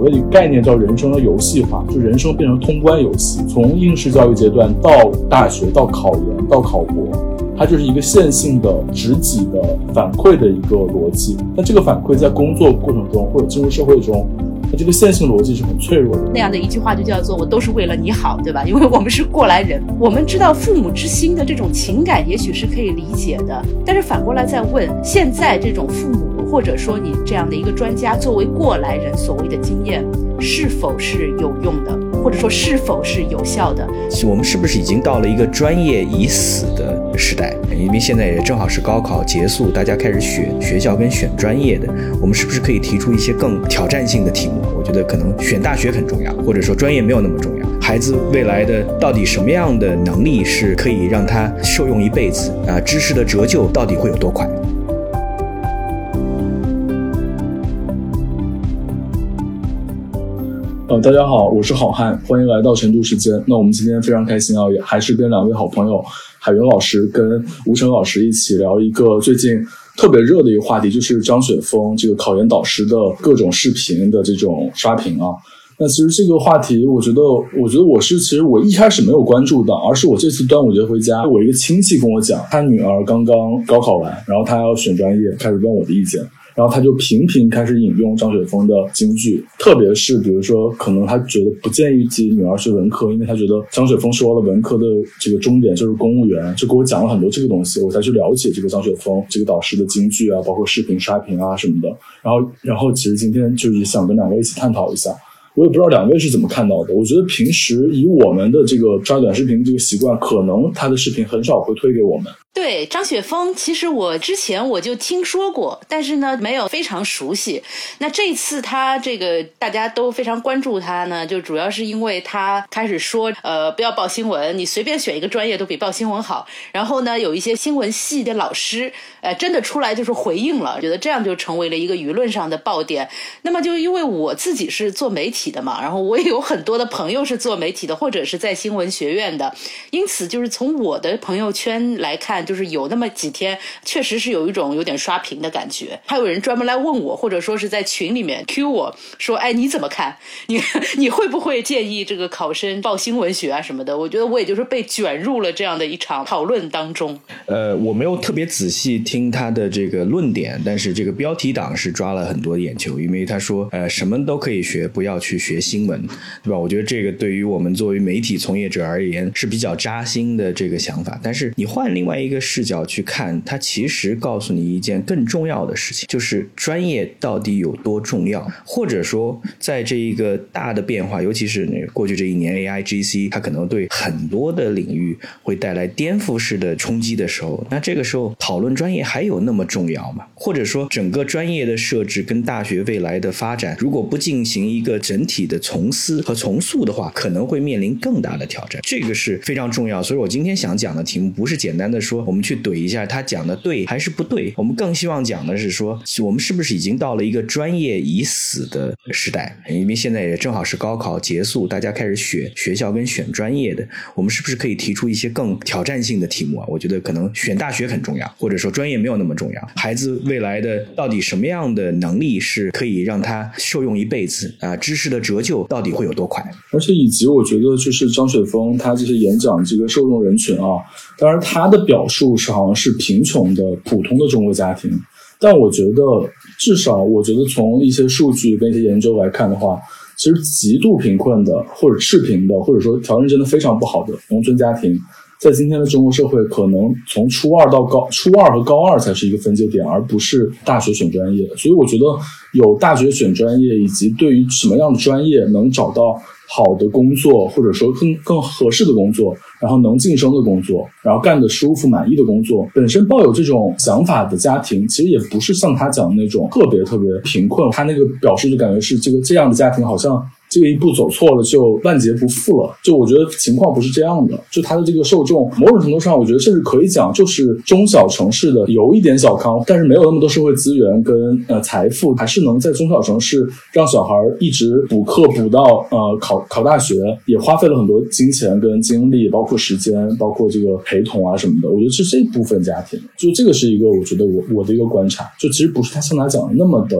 谓的概念叫人生的游戏化，就人生变成通关游戏，从应试教育阶段到大学，到考研，到考博，它就是一个线性的、直级的反馈的一个逻辑。那这个反馈在工作过程中或者进入社会中。那这个线性逻辑是很脆弱的。那样的一句话就叫做“我都是为了你好”，对吧？因为我们是过来人，我们知道父母之心的这种情感也许是可以理解的。但是反过来再问，现在这种父母，或者说你这样的一个专家，作为过来人所谓的经验，是否是有用的，或者说是否是有效的？我们是不是已经到了一个专业已死的时代？因为现在也正好是高考结束，大家开始选学校跟选专业的，我们是不是可以提出一些更挑战性的题目？我觉得可能选大学很重要，或者说专业没有那么重要。孩子未来的到底什么样的能力是可以让他受用一辈子啊？知识的折旧到底会有多快？呃，大家好，我是好汉，欢迎来到晨读时间。那我们今天非常开心啊，也还是跟两位好朋友海云老师跟吴成老师一起聊一个最近特别热的一个话题，就是张雪峰这个考研导师的各种视频的这种刷屏啊。那其实这个话题，我觉得，我觉得我是其实我一开始没有关注的，而是我这次端午节回家，我一个亲戚跟我讲，他女儿刚刚高考完，然后他要选专业，开始问我的意见。然后他就频频开始引用张雪峰的金句，特别是比如说，可能他觉得不建议自己女儿学文科，因为他觉得张雪峰说了文科的这个终点就是公务员，就给我讲了很多这个东西，我才去了解这个张雪峰这个导师的金句啊，包括视频刷屏啊什么的。然后，然后其实今天就是想跟两位一起探讨一下，我也不知道两位是怎么看到的。我觉得平时以我们的这个刷短视频这个习惯，可能他的视频很少会推给我们。对张雪峰，其实我之前我就听说过，但是呢，没有非常熟悉。那这次他这个大家都非常关注他呢，就主要是因为他开始说，呃，不要报新闻，你随便选一个专业都比报新闻好。然后呢，有一些新闻系的老师，呃，真的出来就是回应了，觉得这样就成为了一个舆论上的爆点。那么就因为我自己是做媒体的嘛，然后我也有很多的朋友是做媒体的，或者是在新闻学院的，因此就是从我的朋友圈来看。就是有那么几天，确实是有一种有点刷屏的感觉。还有人专门来问我，或者说是在群里面 Q 我说：“哎，你怎么看？你 你会不会建议这个考生报新闻学啊什么的？”我觉得我也就是被卷入了这样的一场讨论当中。呃，我没有特别仔细听他的这个论点，但是这个标题党是抓了很多眼球，因为他说：“呃，什么都可以学，不要去学新闻，对吧？”我觉得这个对于我们作为媒体从业者而言是比较扎心的这个想法。但是你换另外一。一一个视角去看，它其实告诉你一件更重要的事情，就是专业到底有多重要，或者说，在这一个大的变化，尤其是那过去这一年 A I G C，它可能对很多的领域会带来颠覆式的冲击的时候，那这个时候讨论专业还有那么重要吗？或者说，整个专业的设置跟大学未来的发展，如果不进行一个整体的重思和重塑的话，可能会面临更大的挑战，这个是非常重要。所以我今天想讲的题目，不是简单的说。我们去怼一下他讲的对还是不对？我们更希望讲的是说，我们是不是已经到了一个专业已死的时代？因为现在也正好是高考结束，大家开始选学校跟选专业的，我们是不是可以提出一些更挑战性的题目啊？我觉得可能选大学很重要，或者说专业没有那么重要。孩子未来的到底什么样的能力是可以让他受用一辈子啊？知识的折旧到底会有多快？而且以及我觉得就是张雪峰他这些演讲这个受众人群啊，当然他的表。数是好像是贫穷的普通的中国家庭，但我觉得至少我觉得从一些数据跟一些研究来看的话，其实极度贫困的或者赤贫的或者说条件真的非常不好的农村家庭，在今天的中国社会，可能从初二到高初二和高二才是一个分界点，而不是大学选专业。所以我觉得有大学选专业，以及对于什么样的专业能找到。好的工作，或者说更更合适的工作，然后能晋升的工作，然后干的舒服满意的工作，本身抱有这种想法的家庭，其实也不是像他讲的那种特别特别贫困。他那个表示就感觉是这个这样的家庭好像。这个一步走错了就万劫不复了，就我觉得情况不是这样的。就他的这个受众，某种程度上，我觉得甚至可以讲，就是中小城市的有一点小康，但是没有那么多社会资源跟呃财富，还是能在中小城市让小孩一直补课补到呃考考大学，也花费了很多金钱跟精力，包括时间，包括这个陪同啊什么的。我觉得是这部分家庭，就这个是一个我觉得我我的一个观察，就其实不是他像他讲的那么的。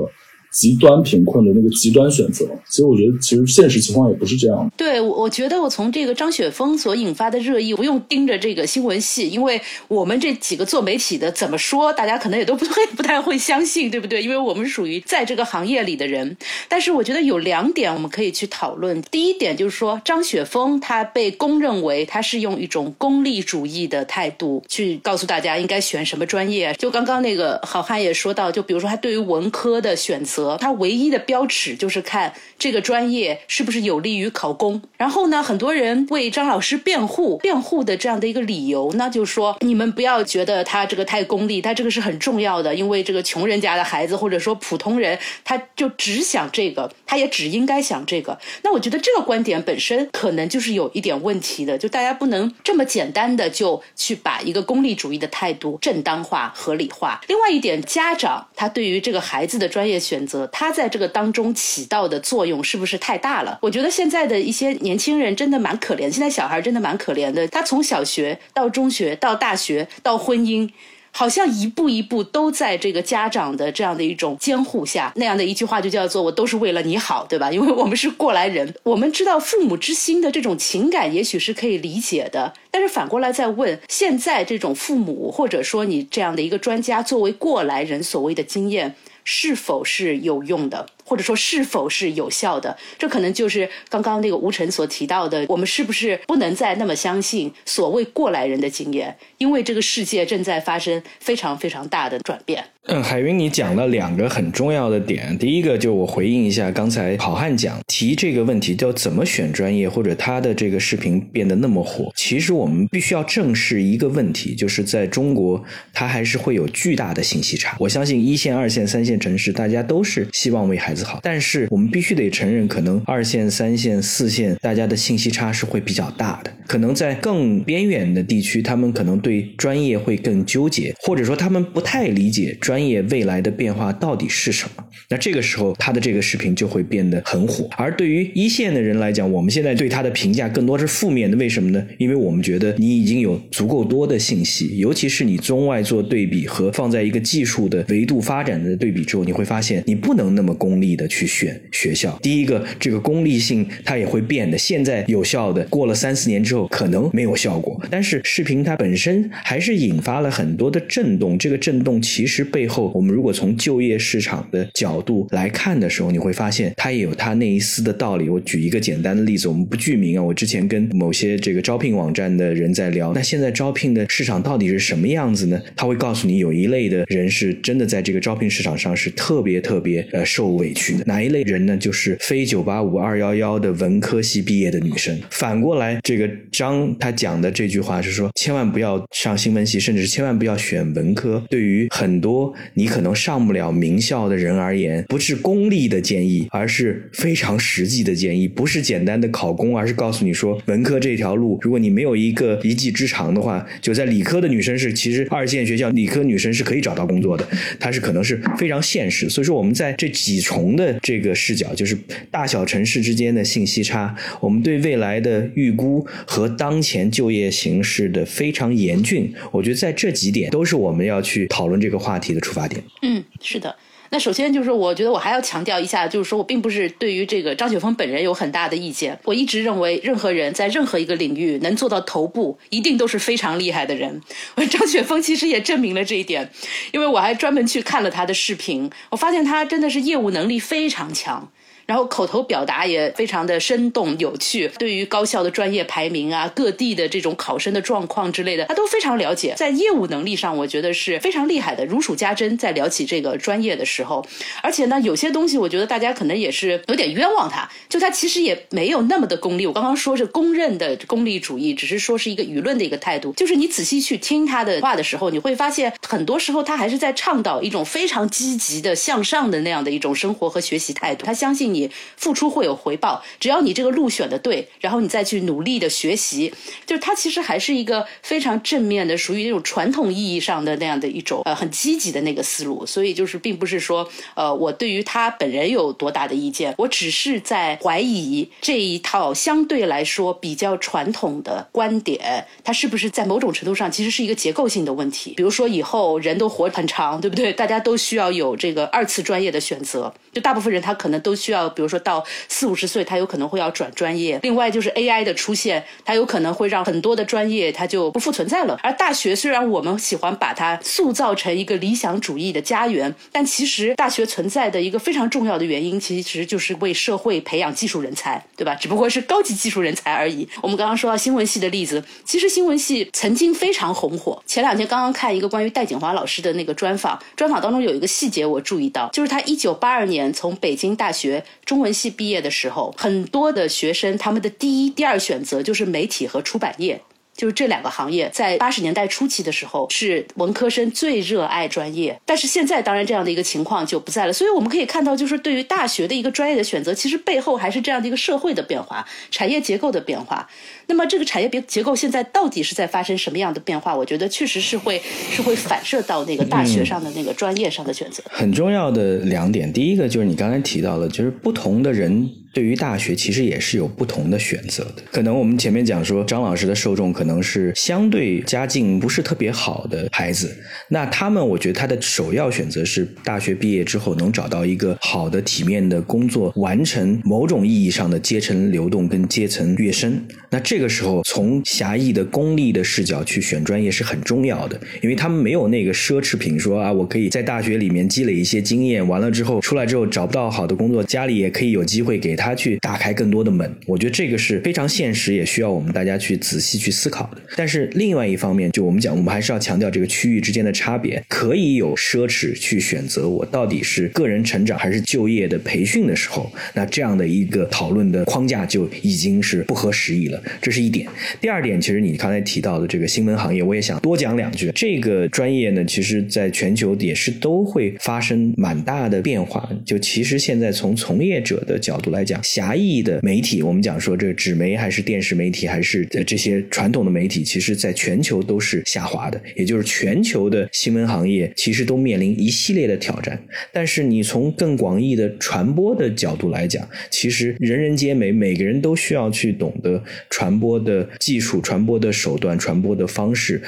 极端贫困的那个极端选择。其实我觉得，其实现实情况也不是这样。对，我我觉得我从这个张雪峰所引发的热议，不用盯着这个新闻系，因为我们这几个做媒体的怎么说，大家可能也都不会不太会相信，对不对？因为我们属于在这个行业里的人。但是我觉得有两点我们可以去讨论。第一点就是说，张雪峰他被公认为他是用一种功利主义的态度去告诉大家应该选什么专业。就刚刚那个好汉也说到，就比如说他对于文科的选择，他唯一的标尺就是看这个专业是不是有利于考公。然后呢，很多人为张老师辩护，辩护的这样的一个理由呢，就是说你们不要觉得他这个太功利，他这个是很重要的，因为这个穷人家的孩子或者说普通人，他就只想这个，他也只应该想这个。那我觉得这个观点本身可能就是有一点问题的，就大家不能这么简单的就去把一个功利主义的态度正当化、合理化。另外一点，家长他对于这个孩子的专业选择，他在这个当中起到的作用是不是太大了？我觉得现在的一些年轻人真的蛮可怜，现在小孩真的蛮可怜的，他从小学到中学到大学到婚姻。好像一步一步都在这个家长的这样的一种监护下，那样的一句话就叫做“我都是为了你好”，对吧？因为我们是过来人，我们知道父母之心的这种情感也许是可以理解的。但是反过来再问，现在这种父母或者说你这样的一个专家作为过来人所谓的经验，是否是有用的？或者说是否是有效的？这可能就是刚刚那个吴晨所提到的，我们是不是不能再那么相信所谓过来人的经验？因为这个世界正在发生非常非常大的转变。嗯，海云，你讲了两个很重要的点。第一个就我回应一下刚才好汉讲提这个问题，叫怎么选专业，或者他的这个视频变得那么火。其实我们必须要正视一个问题，就是在中国，它还是会有巨大的信息差。我相信一线、二线、三线城市，大家都是希望为孩子好，但是我们必须得承认，可能二线、三线、四线，大家的信息差是会比较大的。可能在更边远的地区，他们可能对专业会更纠结，或者说他们不太理解。专专业未来的变化到底是什么？那这个时候他的这个视频就会变得很火。而对于一线的人来讲，我们现在对他的评价更多是负面的。为什么呢？因为我们觉得你已经有足够多的信息，尤其是你中外做对比和放在一个技术的维度发展的对比之后，你会发现你不能那么功利的去选学校。第一个，这个功利性它也会变的。现在有效的，过了三四年之后可能没有效果。但是视频它本身还是引发了很多的震动。这个震动其实被背后，我们如果从就业市场的角度来看的时候，你会发现它也有它那一丝的道理。我举一个简单的例子，我们不具名啊。我之前跟某些这个招聘网站的人在聊，那现在招聘的市场到底是什么样子呢？他会告诉你，有一类的人是真的在这个招聘市场上是特别特别呃受委屈的。哪一类人呢？就是非九八五二幺幺的文科系毕业的女生。反过来，这个张他讲的这句话是说，千万不要上新闻系，甚至是千万不要选文科。对于很多你可能上不了名校的人而言，不是功利的建议，而是非常实际的建议。不是简单的考公，而是告诉你说，文科这条路，如果你没有一个一技之长的话，就在理科的女生是，其实二线学校理科女生是可以找到工作的，它是可能是非常现实。所以说，我们在这几重的这个视角，就是大小城市之间的信息差，我们对未来的预估和当前就业形势的非常严峻。我觉得在这几点都是我们要去讨论这个话题的。出发点，嗯，是的。那首先就是，我觉得我还要强调一下，就是说我并不是对于这个张雪峰本人有很大的意见。我一直认为，任何人在任何一个领域能做到头部，一定都是非常厉害的人。张雪峰其实也证明了这一点，因为我还专门去看了他的视频，我发现他真的是业务能力非常强。然后口头表达也非常的生动有趣，对于高校的专业排名啊、各地的这种考生的状况之类的，他都非常了解。在业务能力上，我觉得是非常厉害的，如数家珍。在聊起这个专业的时候，而且呢，有些东西我觉得大家可能也是有点冤枉他，就他其实也没有那么的功利。我刚刚说是公认的功利主义，只是说是一个舆论的一个态度。就是你仔细去听他的话的时候，你会发现很多时候他还是在倡导一种非常积极的向上的那样的一种生活和学习态度。他相信你。你付出会有回报，只要你这个路选的对，然后你再去努力的学习，就是它其实还是一个非常正面的，属于那种传统意义上的那样的一种呃很积极的那个思路。所以就是并不是说呃我对于他本人有多大的意见，我只是在怀疑这一套相对来说比较传统的观点，它是不是在某种程度上其实是一个结构性的问题。比如说以后人都活很长，对不对？大家都需要有这个二次专业的选择，就大部分人他可能都需要，比如说到四五十岁，他有可能会要转专业。另外就是 AI 的出现，它有可能会让很多的专业它就不复存在了。而大学虽然我们喜欢把它塑造成一个理想主义的家园，但其实大学存在的一个非常重要的原因，其实就是为社会培养技术人才，对吧？只不过是高级技术人才而已。我们刚刚说到新闻系的例子，其实新闻系曾经非常红火。前两天刚刚看一个关于戴锦华老师的那个专访，专访当中有一个细节我注意到，就是他一九八二年从北京大学中文系毕业的时候，很多的学生他们的第一、第二选择就是媒体和出版业。就是这两个行业，在八十年代初期的时候，是文科生最热爱专业。但是现在，当然这样的一个情况就不在了。所以我们可以看到，就是对于大学的一个专业的选择，其实背后还是这样的一个社会的变化、产业结构的变化。那么，这个产业别结构现在到底是在发生什么样的变化？我觉得确实是会是会反射到那个大学上的那个专业上的选择。很重要的两点，第一个就是你刚才提到了，就是不同的人。对于大学，其实也是有不同的选择的。可能我们前面讲说，张老师的受众可能是相对家境不是特别好的孩子，那他们我觉得他的首要选择是大学毕业之后能找到一个好的、体面的工作，完成某种意义上的阶层流动跟阶层跃升。那这个时候，从狭义的功利的视角去选专业是很重要的，因为他们没有那个奢侈品，说啊，我可以在大学里面积累一些经验，完了之后出来之后找不到好的工作，家里也可以有机会给。他去打开更多的门，我觉得这个是非常现实，也需要我们大家去仔细去思考的。但是另外一方面，就我们讲，我们还是要强调这个区域之间的差别，可以有奢侈去选择我到底是个人成长还是就业的培训的时候，那这样的一个讨论的框架就已经是不合时宜了。这是一点。第二点，其实你刚才提到的这个新闻行业，我也想多讲两句。这个专业呢，其实在全球也是都会发生蛮大的变化。就其实现在从从业者的角度来讲，讲狭义的媒体，我们讲说这个纸媒还是电视媒体，还是这些传统的媒体，其实在全球都是下滑的。也就是全球的新闻行业其实都面临一系列的挑战。但是你从更广义的传播的角度来讲，其实人人皆美，每个人都需要去懂得传播的技术、传播的手段、传播的方式、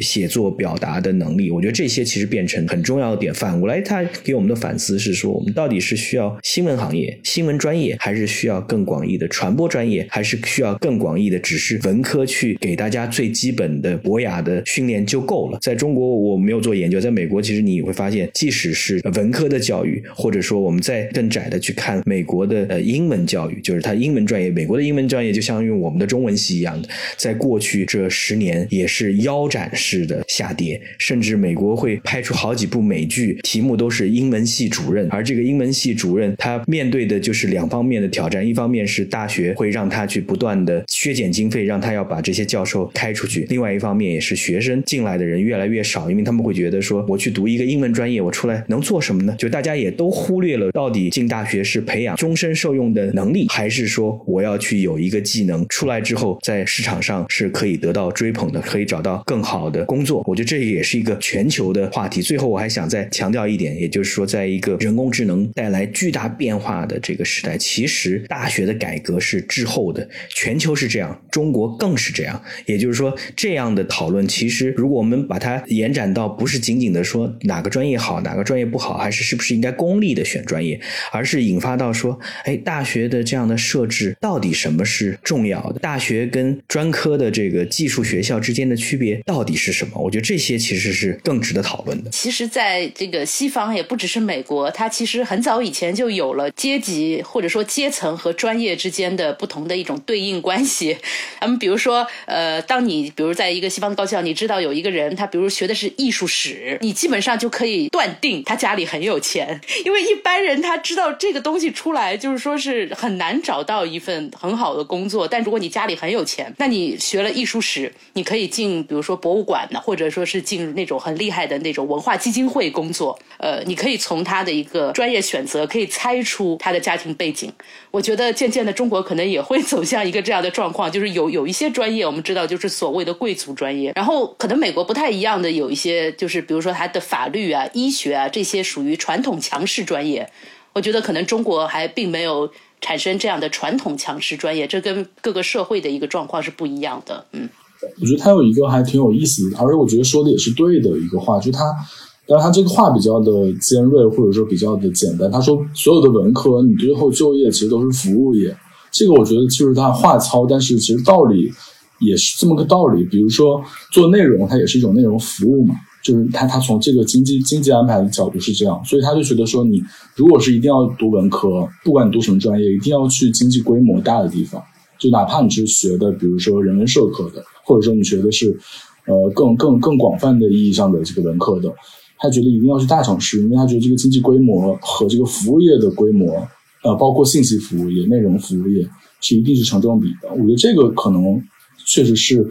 写作表达的能力。我觉得这些其实变成很重要的点。反过来，他给我们的反思是说，我们到底是需要新闻行业、新闻专业。还是需要更广义的传播专业，还是需要更广义的只是文科去给大家最基本的博雅的训练就够了。在中国我没有做研究，在美国其实你会发现，即使是文科的教育，或者说我们再更窄的去看美国的呃英文教育，就是它英文专业，美国的英文专业就相当于我们的中文系一样的，在过去这十年也是腰斩式的下跌，甚至美国会拍出好几部美剧，题目都是英文系主任，而这个英文系主任他面对的就是两方面。面的挑战，一方面是大学会让他去不断的削减经费，让他要把这些教授开出去；另外一方面也是学生进来的人越来越少，因为他们会觉得说，我去读一个英文专业，我出来能做什么呢？就大家也都忽略了，到底进大学是培养终身受用的能力，还是说我要去有一个技能，出来之后在市场上是可以得到追捧的，可以找到更好的工作？我觉得这也是一个全球的话题。最后我还想再强调一点，也就是说，在一个人工智能带来巨大变化的这个时代，其其实大学的改革是滞后的，全球是这样，中国更是这样。也就是说，这样的讨论，其实如果我们把它延展到不是仅仅的说哪个专业好，哪个专业不好，还是是不是应该功利的选专业，而是引发到说，哎，大学的这样的设置到底什么是重要的？大学跟专科的这个技术学校之间的区别到底是什么？我觉得这些其实是更值得讨论的。其实，在这个西方，也不只是美国，它其实很早以前就有了阶级或者说。阶层和专业之间的不同的一种对应关系。那么，比如说，呃，当你比如在一个西方高校，你知道有一个人，他比如学的是艺术史，你基本上就可以断定他家里很有钱，因为一般人他知道这个东西出来，就是说是很难找到一份很好的工作。但如果你家里很有钱，那你学了艺术史，你可以进，比如说博物馆呢，或者说是进入那种很厉害的那种文化基金会工作。呃，你可以从他的一个专业选择，可以猜出他的家庭背景。我觉得渐渐的，中国可能也会走向一个这样的状况，就是有有一些专业，我们知道就是所谓的贵族专业，然后可能美国不太一样的有一些，就是比如说它的法律啊、医学啊这些属于传统强势专业。我觉得可能中国还并没有产生这样的传统强势专业，这跟各个社会的一个状况是不一样的。嗯，我觉得他有一个还挺有意思的，而且我觉得说的也是对的一个话，就是他。但是他这个话比较的尖锐，或者说比较的简单。他说，所有的文科，你最后就业其实都是服务业。这个我觉得就是他话糙，但是其实道理也是这么个道理。比如说做内容，它也是一种内容服务嘛。就是他他从这个经济经济安排的角度是这样，所以他就觉得说，你如果是一定要读文科，不管你读什么专业，一定要去经济规模大的地方。就哪怕你是学的，比如说人文社科的，或者说你学的是呃更更更广泛的意义上的这个文科的。他觉得一定要去大城市，因为他觉得这个经济规模和这个服务业的规模，呃，包括信息服务业、内容服务业，是一定是成正比的。我觉得这个可能确实是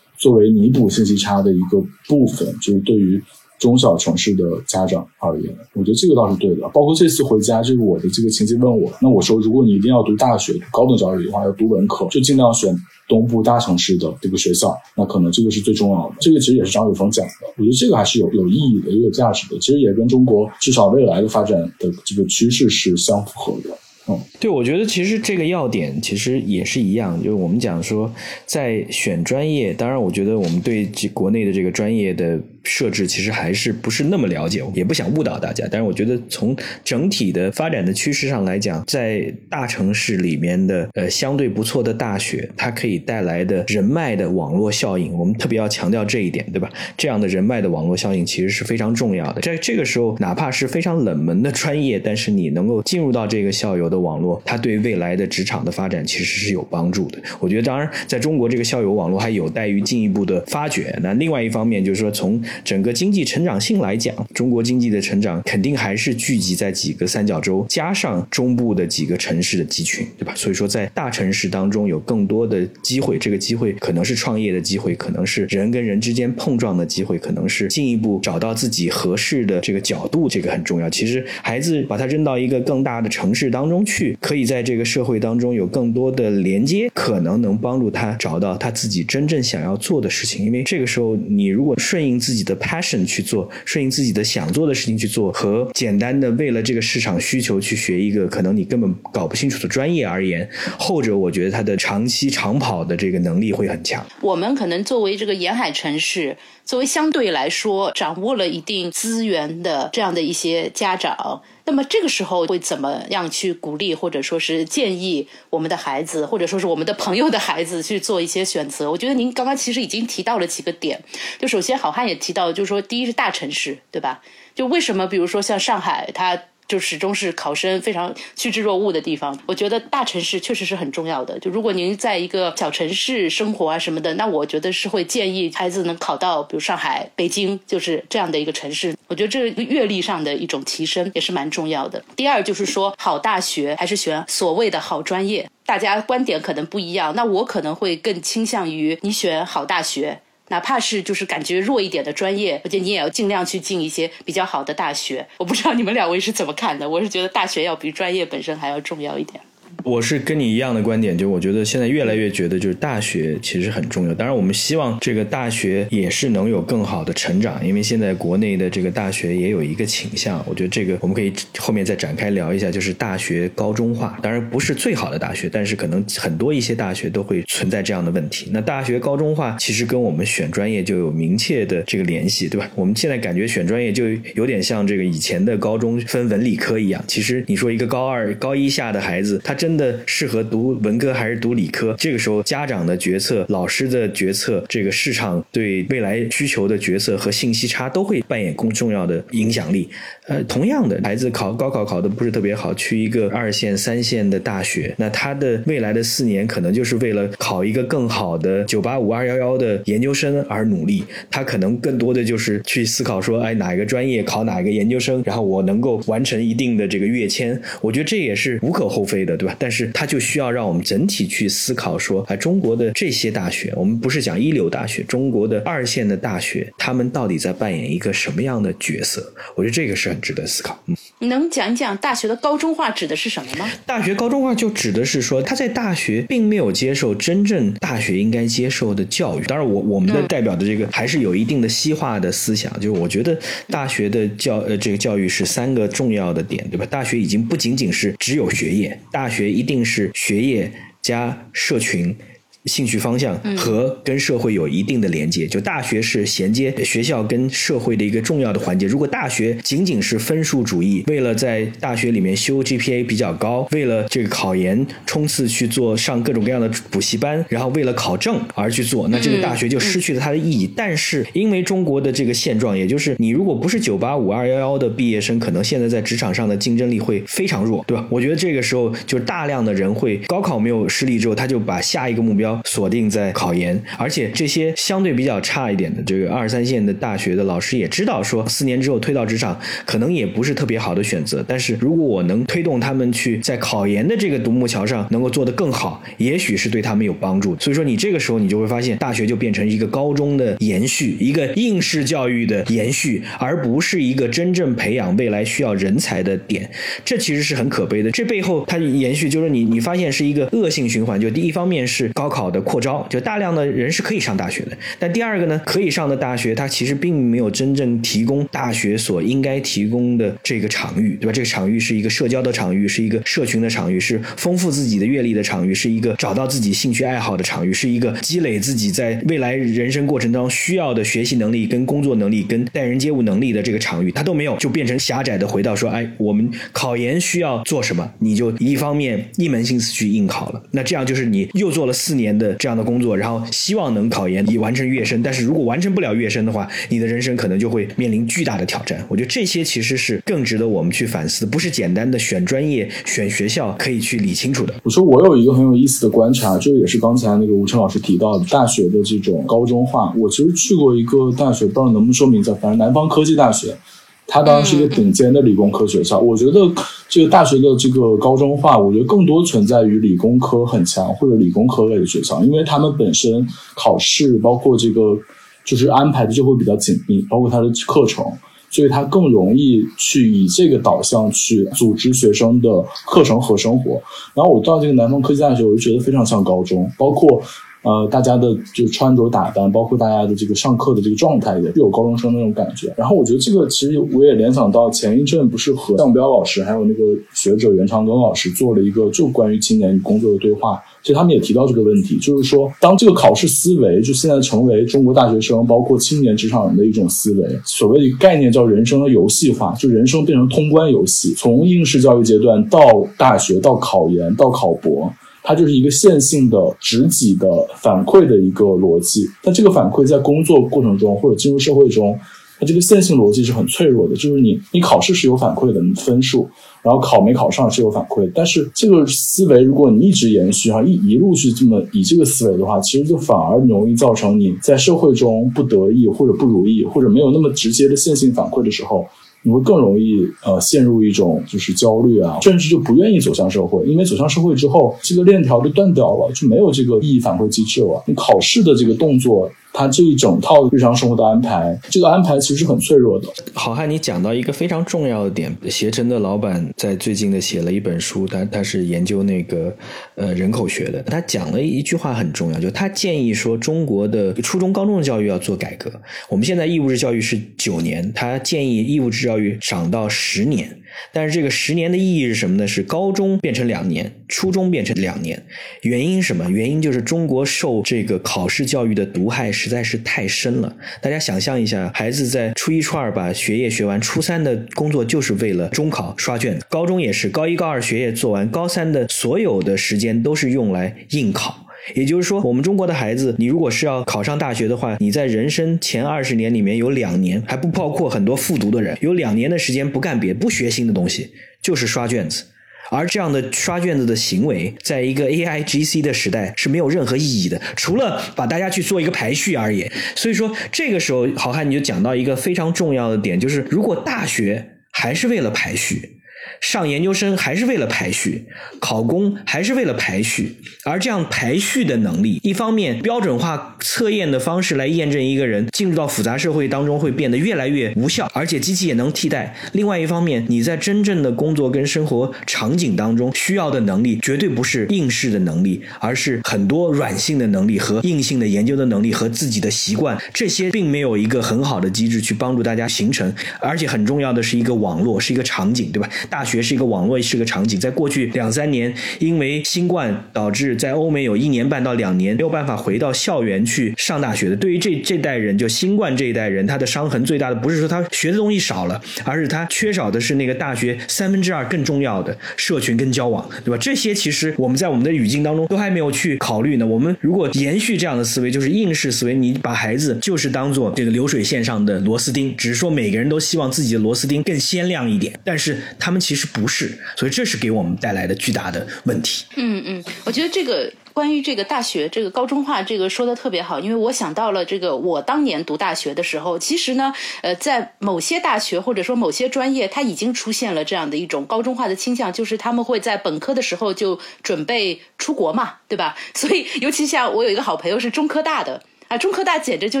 作为弥补信息差的一个部分，就是对于。中小城市的家长而言，我觉得这个倒是对的。包括这次回家，就是我的这个亲戚问我，那我说，如果你一定要读大学、读高等教育的话，要读文科，就尽量选东部大城市的这个学校。那可能这个是最重要的。这个其实也是张雪峰讲的，我觉得这个还是有有意义的，也有价值的。其实也跟中国至少未来的发展的这个趋势是相符合的。嗯，对，我觉得其实这个要点其实也是一样，就是我们讲说，在选专业，当然，我觉得我们对国内的这个专业的。设置其实还是不是那么了解，也不想误导大家。但是我觉得从整体的发展的趋势上来讲，在大城市里面的呃相对不错的大学，它可以带来的人脉的网络效应，我们特别要强调这一点，对吧？这样的人脉的网络效应其实是非常重要的。在这个时候，哪怕是非常冷门的专业，但是你能够进入到这个校友的网络，它对未来的职场的发展其实是有帮助的。我觉得，当然，在中国这个校友网络还有待于进一步的发掘。那另外一方面就是说从整个经济成长性来讲，中国经济的成长肯定还是聚集在几个三角洲，加上中部的几个城市的集群，对吧？所以说，在大城市当中有更多的机会，这个机会可能是创业的机会，可能是人跟人之间碰撞的机会，可能是进一步找到自己合适的这个角度，这个很重要。其实，孩子把他扔到一个更大的城市当中去，可以在这个社会当中有更多的连接，可能能帮助他找到他自己真正想要做的事情。因为这个时候，你如果顺应自己的 passion。去做顺应自己的想做的事情去做，和简单的为了这个市场需求去学一个可能你根本搞不清楚的专业而言，后者我觉得他的长期长跑的这个能力会很强。我们可能作为这个沿海城市，作为相对来说掌握了一定资源的这样的一些家长。那么这个时候会怎么样去鼓励或者说是建议我们的孩子，或者说是我们的朋友的孩子去做一些选择？我觉得您刚刚其实已经提到了几个点。就首先，好汉也提到，就是说，第一是大城市，对吧？就为什么，比如说像上海，它。就始终是考生非常趋之若鹜的地方。我觉得大城市确实是很重要的。就如果您在一个小城市生活啊什么的，那我觉得是会建议孩子能考到比如上海、北京，就是这样的一个城市。我觉得这个阅历上的一种提升也是蛮重要的。第二就是说，好大学还是选所谓的好专业，大家观点可能不一样。那我可能会更倾向于你选好大学。哪怕是就是感觉弱一点的专业，而且你也要尽量去进一些比较好的大学。我不知道你们两位是怎么看的？我是觉得大学要比专业本身还要重要一点。我是跟你一样的观点，就我觉得现在越来越觉得，就是大学其实很重要。当然，我们希望这个大学也是能有更好的成长，因为现在国内的这个大学也有一个倾向。我觉得这个我们可以后面再展开聊一下，就是大学高中化。当然不是最好的大学，但是可能很多一些大学都会存在这样的问题。那大学高中化其实跟我们选专业就有明确的这个联系，对吧？我们现在感觉选专业就有点像这个以前的高中分文理科一样。其实你说一个高二、高一下的孩子，他真的适合读文科还是读理科？这个时候家长的决策、老师的决策、这个市场对未来需求的决策和信息差都会扮演更重要的影响力。呃，同样的，孩子考高考考的不是特别好，去一个二线、三线的大学，那他的未来的四年可能就是为了考一个更好的九八五、二幺幺的研究生而努力。他可能更多的就是去思考说，哎，哪一个专业考哪一个研究生，然后我能够完成一定的这个跃迁。我觉得这也是无可厚非的，对吧？但是它就需要让我们整体去思考说，啊，中国的这些大学，我们不是讲一流大学，中国的二线的大学，他们到底在扮演一个什么样的角色？我觉得这个是很值得思考。嗯。你能讲一讲大学的高中化指的是什么吗？大学高中化就指的是说，他在大学并没有接受真正大学应该接受的教育。当然，我我们的代表的这个还是有一定的西化的思想。就是我觉得大学的教呃这个教育是三个重要的点，对吧？大学已经不仅仅是只有学业，大学一定是学业加社群。兴趣方向和跟社会有一定的连接，就大学是衔接学校跟社会的一个重要的环节。如果大学仅仅是分数主义，为了在大学里面修 GPA 比较高，为了这个考研冲刺去做上各种各样的补习班，然后为了考证而去做，那这个大学就失去了它的意义。但是因为中国的这个现状，也就是你如果不是九八五二幺幺的毕业生，可能现在在职场上的竞争力会非常弱，对吧？我觉得这个时候就大量的人会高考没有失利之后，他就把下一个目标。锁定在考研，而且这些相对比较差一点的这个二三线的大学的老师也知道，说四年之后推到职场可能也不是特别好的选择。但是如果我能推动他们去在考研的这个独木桥上能够做得更好，也许是对他们有帮助。所以说，你这个时候你就会发现，大学就变成一个高中的延续，一个应试教育的延续，而不是一个真正培养未来需要人才的点。这其实是很可悲的。这背后它延续就是你你发现是一个恶性循环。就第一方面是高考好的扩招，就大量的人是可以上大学的。但第二个呢，可以上的大学，它其实并没有真正提供大学所应该提供的这个场域，对吧？这个场域是一个社交的场域，是一个社群的场域，是丰富自己的阅历的场域，是一个找到自己兴趣爱好的场域，是一个积累自己在未来人生过程当中需要的学习能力、跟工作能力、跟待人接物能力的这个场域，它都没有，就变成狭窄的回到说，哎，我们考研需要做什么？你就一方面一门心思去应考了，那这样就是你又做了四年的这样的工作，然后希望能考研以完成跃升，但是如果完成不了跃升的话，你的人生可能就会面临巨大的挑战。我觉得这些其实是更值得我们去反思，不是简单的选专业、选学校可以去理清楚的。我说我有一个很有意思的观察，就也是刚才那个吴晨老师提到的大学的这种高中化。我其实去过一个大学，不知道能不能说名字，反正南方科技大学。它当然是一个顶尖的理工科学校。我觉得这个大学的这个高中化，我觉得更多存在于理工科很强或者理工科类的学校，因为他们本身考试包括这个就是安排的就会比较紧密，包括它的课程，所以它更容易去以这个导向去组织学生的课程和生活。然后我到这个南方科技大学，我就觉得非常像高中，包括。呃，大家的就穿着打扮，包括大家的这个上课的这个状态，也有高中生那种感觉。然后我觉得这个其实我也联想到前一阵不是和向彪老师还有那个学者袁长庚老师做了一个就关于青年与工作的对话，其实他们也提到这个问题，就是说当这个考试思维就现在成为中国大学生包括青年职场人的一种思维，所谓的概念叫人生的游戏化，就人生变成通关游戏，从应试教育阶段到大学到考研到考博。它就是一个线性的、直己的反馈的一个逻辑。但这个反馈在工作过程中或者进入社会中，它这个线性逻辑是很脆弱的。就是你，你考试是有反馈的，你分数，然后考没考上是有反馈。但是这个思维，如果你一直延续哈，一一路去这么以这个思维的话，其实就反而容易造成你在社会中不得意或者不如意，或者没有那么直接的线性反馈的时候。你会更容易呃陷入一种就是焦虑啊，甚至就不愿意走向社会，因为走向社会之后，这个链条就断掉了，就没有这个意义反馈机制了。你考试的这个动作。他这一整套日常生活的安排，这个安排其实是很脆弱的。好汉，你讲到一个非常重要的点，携程的老板在最近的写了一本书，他他是研究那个呃人口学的，他讲了一句话很重要，就他建议说中国的初中高中的教育要做改革。我们现在义务制教育是九年，他建议义务制教育涨到十年。但是这个十年的意义是什么呢？是高中变成两年，初中变成两年。原因什么？原因就是中国受这个考试教育的毒害是。实在是太深了。大家想象一下，孩子在初一、初二把学业学完，初三的工作就是为了中考刷卷子，高中也是高一、高二学业做完，高三的所有的时间都是用来应考。也就是说，我们中国的孩子，你如果是要考上大学的话，你在人生前二十年里面有两年，还不包括很多复读的人，有两年的时间不干别不学新的东西，就是刷卷子。而这样的刷卷子的行为，在一个 A I G C 的时代是没有任何意义的，除了把大家去做一个排序而已。所以说，这个时候，好汉你就讲到一个非常重要的点，就是如果大学还是为了排序。上研究生还是为了排序，考公还是为了排序，而这样排序的能力，一方面标准化测验的方式来验证一个人进入到复杂社会当中会变得越来越无效，而且机器也能替代。另外一方面，你在真正的工作跟生活场景当中需要的能力，绝对不是应试的能力，而是很多软性的能力和硬性的研究的能力和自己的习惯，这些并没有一个很好的机制去帮助大家形成，而且很重要的是一个网络，是一个场景，对吧？大学是一个网络，是个场景。在过去两三年，因为新冠导致在欧美有一年半到两年没有办法回到校园去上大学的。对于这这代人，就新冠这一代人，他的伤痕最大的不是说他学的东西少了，而是他缺少的是那个大学三分之二更重要的社群跟交往，对吧？这些其实我们在我们的语境当中都还没有去考虑呢。我们如果延续这样的思维，就是应试思维，你把孩子就是当做这个流水线上的螺丝钉，只是说每个人都希望自己的螺丝钉更鲜亮一点，但是他们其实不。是，所以这是给我们带来的巨大的问题。嗯嗯，我觉得这个关于这个大学这个高中化这个说的特别好，因为我想到了这个我当年读大学的时候，其实呢，呃，在某些大学或者说某些专业，它已经出现了这样的一种高中化的倾向，就是他们会在本科的时候就准备出国嘛，对吧？所以，尤其像我有一个好朋友是中科大的。啊，中科大简直就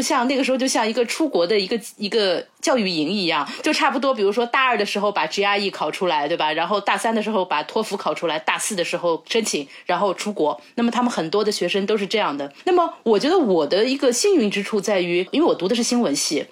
像那个时候，就像一个出国的一个一个教育营一样，就差不多。比如说大二的时候把 GRE 考出来，对吧？然后大三的时候把托福考出来，大四的时候申请，然后出国。那么他们很多的学生都是这样的。那么我觉得我的一个幸运之处在于，因为我读的是新闻系。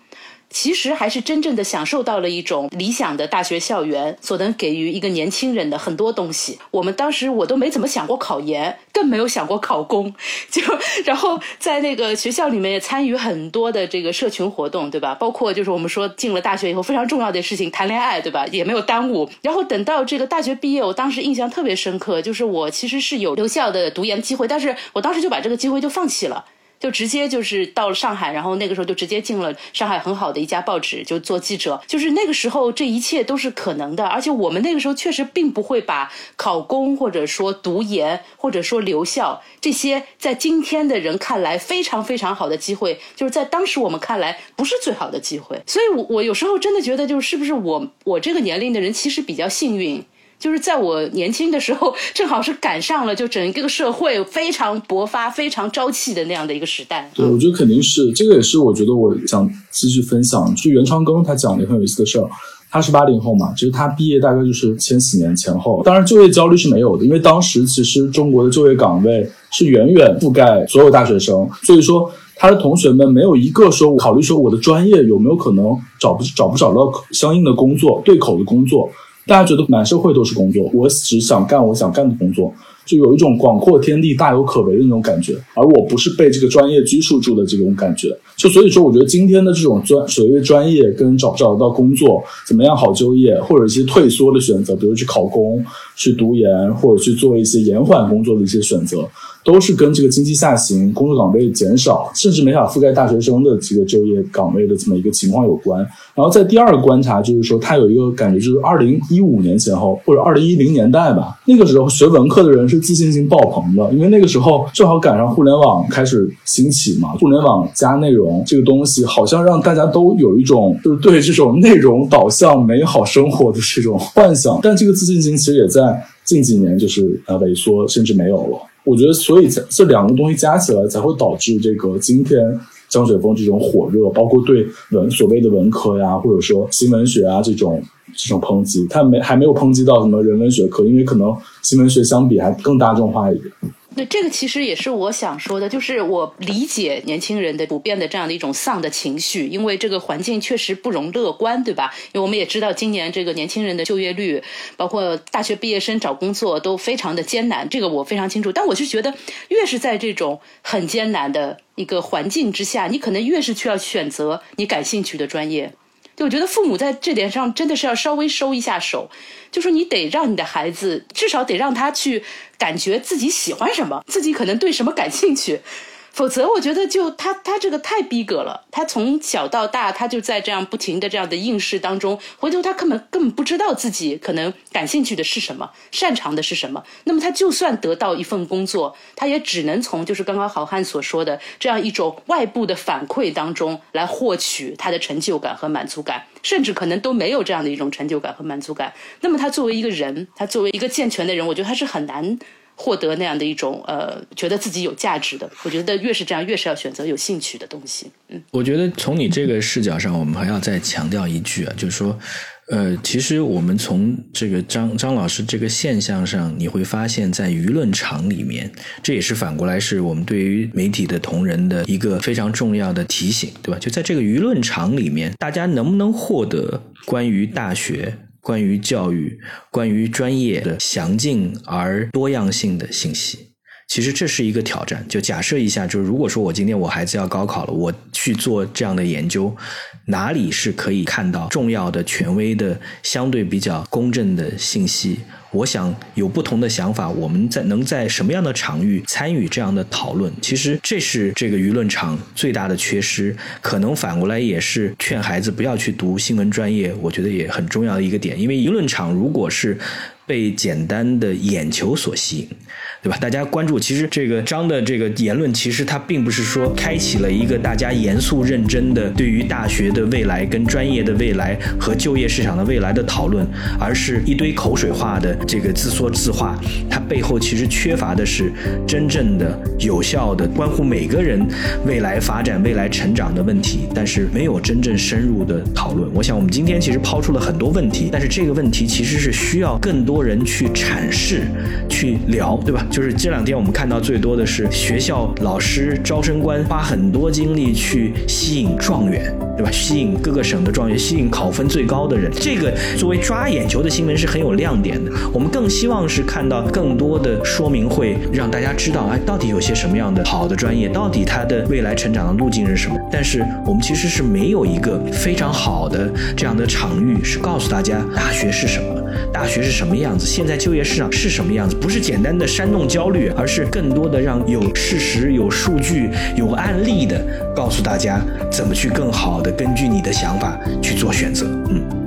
其实还是真正的享受到了一种理想的大学校园所能给予一个年轻人的很多东西。我们当时我都没怎么想过考研，更没有想过考公，就然后在那个学校里面也参与很多的这个社群活动，对吧？包括就是我们说进了大学以后非常重要的事情，谈恋爱，对吧？也没有耽误。然后等到这个大学毕业，我当时印象特别深刻，就是我其实是有留校的读研机会，但是我当时就把这个机会就放弃了。就直接就是到了上海，然后那个时候就直接进了上海很好的一家报纸，就做记者。就是那个时候，这一切都是可能的。而且我们那个时候确实并不会把考公或者说读研或者说留校这些在今天的人看来非常非常好的机会，就是在当时我们看来不是最好的机会。所以，我我有时候真的觉得，就是是不是我我这个年龄的人其实比较幸运。就是在我年轻的时候，正好是赶上了就整一个社会非常勃发、非常朝气的那样的一个时代。对，我觉得肯定是这个，也是我觉得我想继续分享。就袁昌庚他讲的很有意思的事儿，他是八零后嘛，其实他毕业大概就是千禧年前后。当然，就业焦虑是没有的，因为当时其实中国的就业岗位是远远覆盖所有大学生，所以说他的同学们没有一个说考虑说我的专业有没有可能找不找不找到相应的工作对口的工作。大家觉得满社会都是工作，我只想干我想干的工作，就有一种广阔天地大有可为的那种感觉，而我不是被这个专业拘束住的这种感觉。就所以说，我觉得今天的这种专所谓专业跟找不找得到工作，怎么样好就业，或者一些退缩的选择，比如去考公、去读研，或者去做一些延缓工作的一些选择。都是跟这个经济下行、工作岗位减少，甚至没法覆盖大学生的这个就业岗位的这么一个情况有关。然后在第二个观察，就是说他有一个感觉，就是二零一五年前后或者二零一零年代吧，那个时候学文科的人是自信心爆棚的，因为那个时候正好赶上互联网开始兴起嘛，互联网加内容这个东西，好像让大家都有一种就是对这种内容导向美好生活的这种幻想。但这个自信心其实也在近几年就是呃萎缩，甚至没有了。我觉得，所以这这两个东西加起来，才会导致这个今天江雪峰这种火热，包括对文所谓的文科呀，或者说新闻学啊这种这种抨击，他没还没有抨击到什么人文学科，因为可能新闻学相比还更大众化一点。对，这个其实也是我想说的，就是我理解年轻人的普遍的这样的一种丧的情绪，因为这个环境确实不容乐观，对吧？因为我们也知道，今年这个年轻人的就业率，包括大学毕业生找工作都非常的艰难，这个我非常清楚。但我是觉得，越是在这种很艰难的一个环境之下，你可能越是需要选择你感兴趣的专业。我觉得父母在这点上真的是要稍微收一下手，就说你得让你的孩子至少得让他去感觉自己喜欢什么，自己可能对什么感兴趣。否则，我觉得就他他这个太逼格了。他从小到大，他就在这样不停的这样的应试当中，回头他根本根本不知道自己可能感兴趣的是什么，擅长的是什么。那么他就算得到一份工作，他也只能从就是刚刚好汉所说的这样一种外部的反馈当中来获取他的成就感和满足感，甚至可能都没有这样的一种成就感和满足感。那么他作为一个人，他作为一个健全的人，我觉得他是很难。获得那样的一种呃，觉得自己有价值的，我觉得越是这样，越是要选择有兴趣的东西。嗯，我觉得从你这个视角上，我们还要再强调一句啊，就是说，呃，其实我们从这个张张老师这个现象上，你会发现在舆论场里面，这也是反过来是我们对于媒体的同仁的一个非常重要的提醒，对吧？就在这个舆论场里面，大家能不能获得关于大学？关于教育、关于专业的详尽而多样性的信息，其实这是一个挑战。就假设一下，就是如果说我今天我孩子要高考了，我去做这样的研究，哪里是可以看到重要的、权威的、相对比较公正的信息？我想有不同的想法，我们在能在什么样的场域参与这样的讨论？其实这是这个舆论场最大的缺失，可能反过来也是劝孩子不要去读新闻专业。我觉得也很重要的一个点，因为舆论场如果是被简单的眼球所吸引。对吧？大家关注，其实这个张的这个言论，其实他并不是说开启了一个大家严肃认真的对于大学的未来、跟专业的未来和就业市场的未来的讨论，而是一堆口水话的这个自说自话。它背后其实缺乏的是真正的、有效的关乎每个人未来发展、未来成长的问题，但是没有真正深入的讨论。我想，我们今天其实抛出了很多问题，但是这个问题其实是需要更多人去阐释、去聊，对吧？就是这两天我们看到最多的是学校老师、招生官花很多精力去吸引状元，对吧？吸引各个省的状元，吸引考分最高的人。这个作为抓眼球的新闻是很有亮点的。我们更希望是看到更多的说明会，让大家知道，哎，到底有些什么样的好的专业，到底它的未来成长的路径是什么。但是我们其实是没有一个非常好的这样的场域，是告诉大家大学是什么。大学是什么样子？现在就业市场是什么样子？不是简单的煽动焦虑，而是更多的让有事实、有数据、有案例的告诉大家怎么去更好的根据你的想法去做选择。嗯。